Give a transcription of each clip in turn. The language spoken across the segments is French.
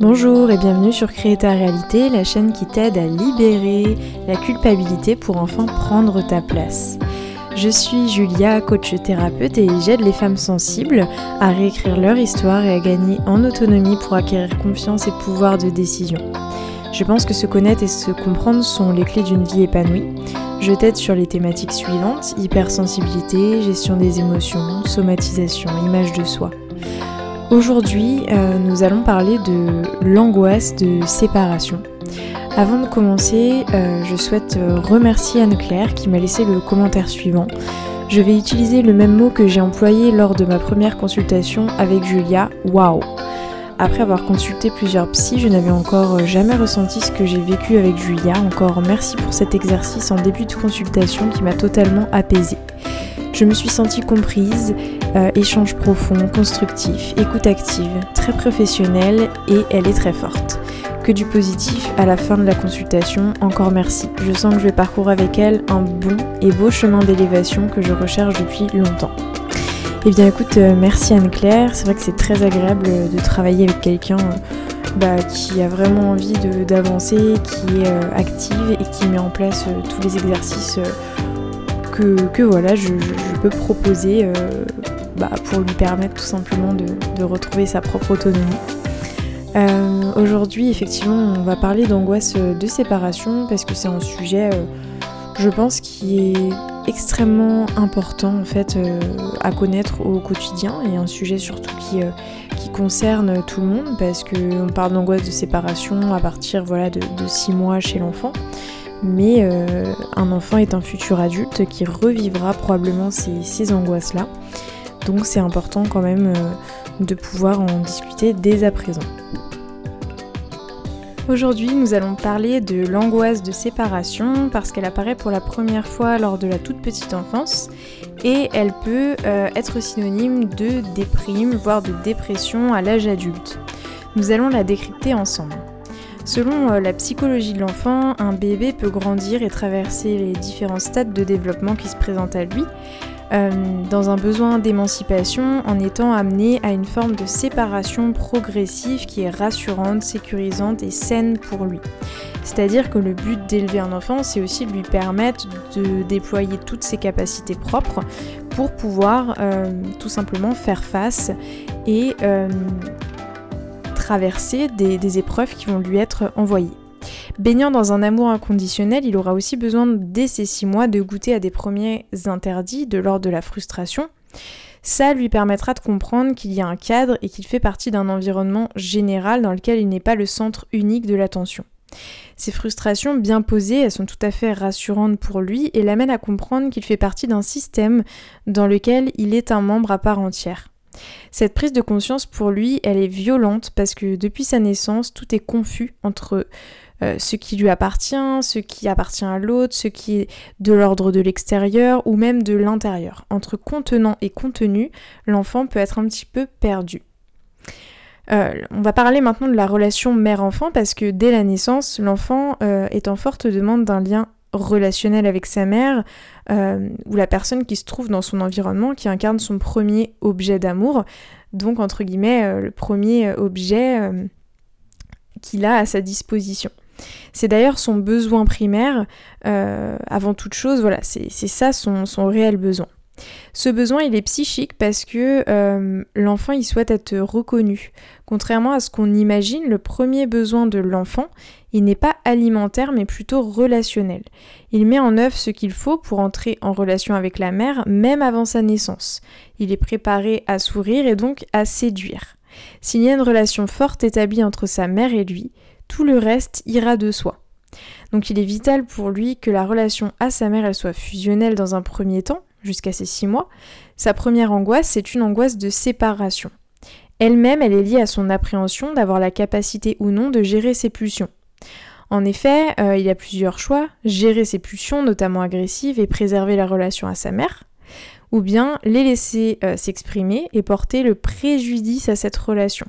Bonjour et bienvenue sur Créer ta réalité, la chaîne qui t'aide à libérer la culpabilité pour enfin prendre ta place. Je suis Julia, coach thérapeute et j'aide les femmes sensibles à réécrire leur histoire et à gagner en autonomie pour acquérir confiance et pouvoir de décision. Je pense que se connaître et se comprendre sont les clés d'une vie épanouie. Je t'aide sur les thématiques suivantes hypersensibilité, gestion des émotions, somatisation, image de soi. Aujourd'hui, euh, nous allons parler de l'angoisse de séparation. Avant de commencer, euh, je souhaite remercier Anne-Claire qui m'a laissé le commentaire suivant. Je vais utiliser le même mot que j'ai employé lors de ma première consultation avec Julia, waouh Après avoir consulté plusieurs psys, je n'avais encore jamais ressenti ce que j'ai vécu avec Julia. Encore merci pour cet exercice en début de consultation qui m'a totalement apaisée. Je me suis sentie comprise, euh, échange profond, constructif, écoute active, très professionnelle et elle est très forte. Que du positif à la fin de la consultation, encore merci. Je sens que je vais parcourir avec elle un bon et beau chemin d'élévation que je recherche depuis longtemps. Eh bien écoute, euh, merci Anne-Claire, c'est vrai que c'est très agréable de travailler avec quelqu'un euh, bah, qui a vraiment envie d'avancer, qui est active et qui met en place tous les exercices que, voilà, je, peux proposer euh, bah, pour lui permettre tout simplement de, retrouver sa propre autonomie. Euh, aujourd'hui, effectivement, on va parler d'angoisse de séparation parce que c'est un sujet, euh, je pense, qui est extrêmement important en fait à connaître au quotidien et un sujet surtout qui, qui concerne tout le monde parce qu'on parle d'angoisse de séparation à partir voilà, de 6 mois chez l'enfant mais euh, un enfant est un futur adulte qui revivra probablement ces, angoisses-là. Donc c'est important quand même euh, de pouvoir en discuter dès à présent. Aujourd'hui, nous allons parler de l'angoisse de séparation parce qu'elle apparaît pour la première fois lors de la toute petite enfance et elle peut euh, être synonyme de déprime, voire de dépression à l'âge adulte. Nous allons la décrypter ensemble. Selon euh, la psychologie de l'enfant, un bébé peut grandir et traverser les différents stades de développement qui se présentent à lui, euh, dans un besoin d'émancipation en étant amené à une forme de séparation progressive qui est rassurante, sécurisante et saine pour lui. C'est-à-dire que le but d'élever un enfant, c'est aussi de lui permettre de déployer toutes ses capacités propres pour pouvoir euh, tout simplement faire face et traverser des, épreuves qui vont lui être envoyées. Baignant dans un amour inconditionnel, il aura aussi besoin dès ces six mois de goûter à des premiers interdits de l'ordre de la frustration. Ça lui permettra de comprendre qu'il y a un cadre et qu'il fait partie d'un environnement général dans lequel il n'est pas le centre unique de l'attention. Ces frustrations bien posées, elles sont tout à fait rassurantes pour lui et l'amènent à comprendre qu'il fait partie d'un système dans lequel il est un membre à part entière. Cette prise de conscience pour lui, elle est violente parce que depuis sa naissance, tout est confus entre euh, ce qui lui appartient, ce qui appartient à l'autre, ce qui est de l'ordre de l'extérieur ou même de l'intérieur. Entre contenant et contenu, l'enfant peut être un petit peu perdu. Euh, on va parler maintenant de la relation mère-enfant parce que dès la naissance, l'enfant euh, est en forte demande d'un lien relationnel avec sa mère, ou la personne qui se trouve dans son environnement, qui incarne son premier objet d'amour, donc entre guillemets le premier objet qu'il a à sa disposition. C'est d'ailleurs son besoin primaire, avant toute chose, voilà, c'est ça son, son réel besoin. Ce besoin, il est psychique parce que euh, l'enfant, il souhaite être reconnu. Contrairement à ce qu'on imagine, le premier besoin de l'enfant, il n'est pas alimentaire mais plutôt relationnel. Il met en œuvre ce qu'il faut pour entrer en relation avec la mère même avant sa naissance. Il est préparé à sourire et donc à séduire. S'il y a une relation forte établie entre sa mère et lui, tout le reste ira de soi. Donc il est vital pour lui que la relation à sa mère elle soit fusionnelle dans un premier temps, jusqu'à ses six mois, sa première angoisse, c'est une angoisse de séparation. Elle-même, elle est liée à son appréhension d'avoir la capacité ou non de gérer ses pulsions. En effet, euh, il a plusieurs choix, gérer ses pulsions, notamment agressives, et préserver la relation à sa mère, ou bien les laisser euh, s'exprimer et porter le préjudice à cette relation.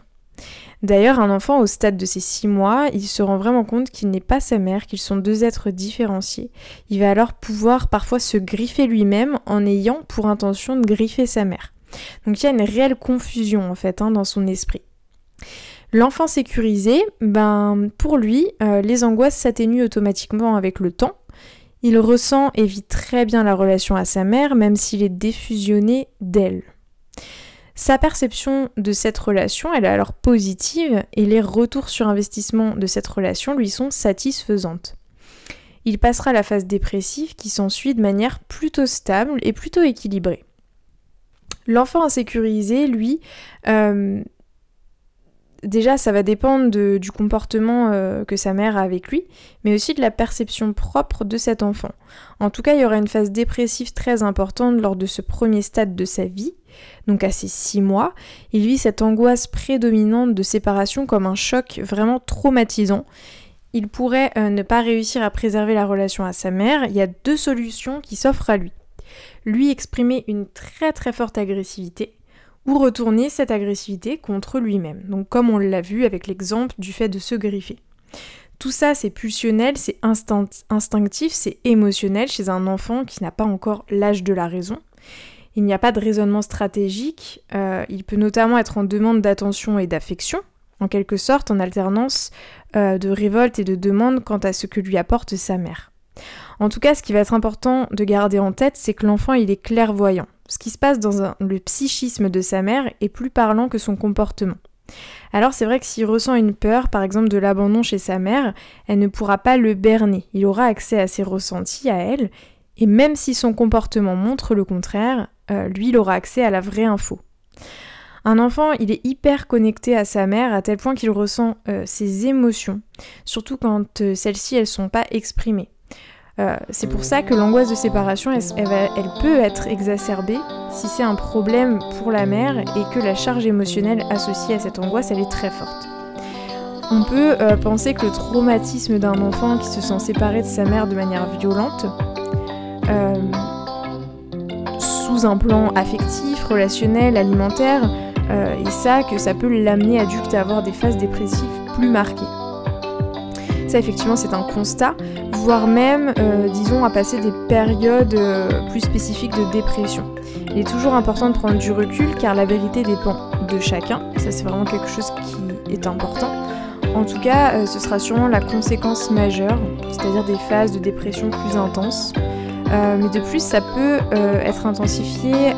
D'ailleurs, un enfant au stade de ses 6 mois, il se rend vraiment compte qu'il n'est pas sa mère, qu'ils sont deux êtres différenciés. Il va alors pouvoir parfois se griffer lui-même en ayant pour intention de griffer sa mère. Donc il y a une réelle confusion en fait hein, dans son esprit. L'enfant sécurisé, ben pour lui, euh, les angoisses s'atténuent automatiquement avec le temps. Il ressent et vit très bien la relation à sa mère, même s'il est défusionné d'elle. Sa perception de cette relation, elle est alors positive et les retours sur investissement de cette relation lui sont satisfaisantes. Il passera la phase dépressive qui s'ensuit de manière plutôt stable et plutôt équilibrée. L'enfant insécurisé, lui, euh, déjà ça va dépendre du comportement euh, que sa mère a avec lui, mais aussi de la perception propre de cet enfant. En tout cas, il y aura une phase dépressive très importante lors de ce premier stade de sa vie, donc à ses six mois. Il vit cette angoisse prédominante de séparation comme un choc vraiment traumatisant. Il pourrait euh, ne pas réussir à préserver la relation à sa mère. Il y a deux solutions qui s'offrent à lui lui exprimer une très très forte agressivité ou retourner cette agressivité contre lui-même. Donc comme on l'a vu avec l'exemple du fait de se griffer. Tout ça, c'est pulsionnel, c'est instinctif, c'est émotionnel chez un enfant qui n'a pas encore l'âge de la raison. Il n'y a pas de raisonnement stratégique, euh, il peut notamment être en demande d'attention et d'affection, en quelque sorte en alternance euh, de révolte et de demande quant à ce que lui apporte sa mère. En tout cas, ce qui va être important de garder en tête, c'est que l'enfant, il est clairvoyant. Ce qui se passe dans le psychisme de sa mère est plus parlant que son comportement. Alors c'est vrai que s'il ressent une peur, par exemple de l'abandon chez sa mère, elle ne pourra pas le berner. Il aura accès à ses ressentis à elle, et même si son comportement montre le contraire, euh, lui, il aura accès à la vraie info. Un enfant, il est hyper connecté à sa mère à tel point qu'il ressent euh, ses émotions, surtout quand euh, celles-ci, elles sont pas exprimées. Euh, c'est pour ça que l'angoisse de séparation, elle, peut être exacerbée si c'est un problème pour la mère et que la charge émotionnelle associée à cette angoisse, elle est très forte. On peut euh, penser que le traumatisme d'un enfant qui se sent séparé de sa mère de manière violente, euh, sous un plan affectif, relationnel, alimentaire, et ça, que ça peut l'amener adulte à avoir des phases dépressives plus marquées. Ça, effectivement, c'est un constat, voire même, euh, disons, à passer des périodes euh, plus spécifiques de dépression. Il est toujours important de prendre du recul car la vérité dépend de chacun. Ça, c'est vraiment quelque chose qui est important. En tout cas, euh, ce sera sûrement la conséquence majeure, c'est-à-dire des phases de dépression plus intenses. mais de plus, ça peut être intensifié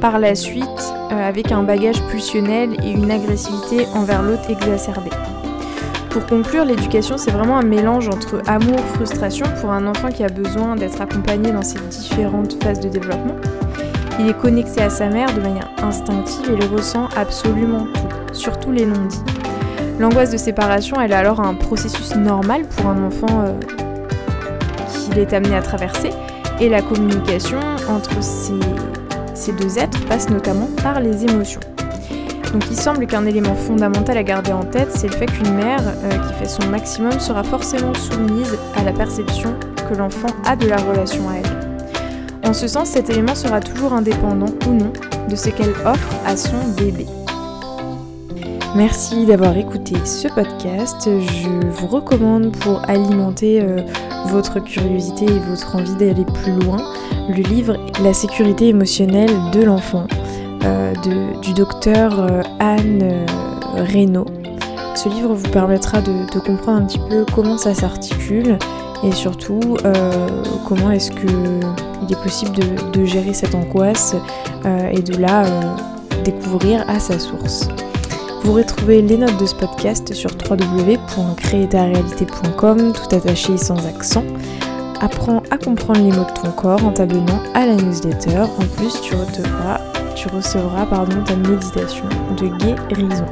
par la suite avec un bagage pulsionnel et une agressivité envers l'autre exacerbée. Pour conclure, l'éducation, c'est vraiment un mélange entre amour, frustration pour un enfant qui a besoin d'être accompagné dans ses différentes phases de développement. Il est connecté à sa mère de manière instinctive et le ressent absolument tout, surtout les non-dits. L'angoisse de séparation, elle est alors un processus normal pour un enfant euh, qu'il est amené à traverser, et la communication entre ces deux êtres passe notamment par les émotions. Donc il semble qu'un élément fondamental à garder en tête, c'est le fait qu'une mère euh, qui fait son maximum sera forcément soumise à la perception que l'enfant a de la relation à elle. En ce sens, cet élément sera toujours indépendant ou non de ce qu'elle offre à son bébé. Merci d'avoir écouté ce podcast. Je vous recommande pour alimenter euh, votre curiosité et votre envie d'aller plus loin le livre La sécurité émotionnelle de l'enfant euh, du docteur euh, Anne euh, Reynaud. Ce livre vous permettra de, comprendre un petit peu comment ça s'articule et surtout comment est-ce qu'il est possible de, gérer cette angoisse et de la découvrir à sa source. Vous retrouvez les notes de ce podcast sur www.créetaréalité.com, tout attaché sans accent. Apprends à comprendre les mots de ton corps en t'abonnant à la newsletter. En plus, tu recevras tu recevras pardon, ta méditation de guérison.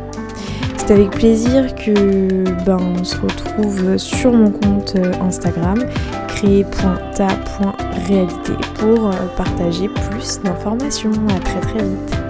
C'est avec plaisir que ben, on se retrouve sur mon compte euh, Instagram créer.ta.réalité pour euh, partager plus d'informations. À très très vite.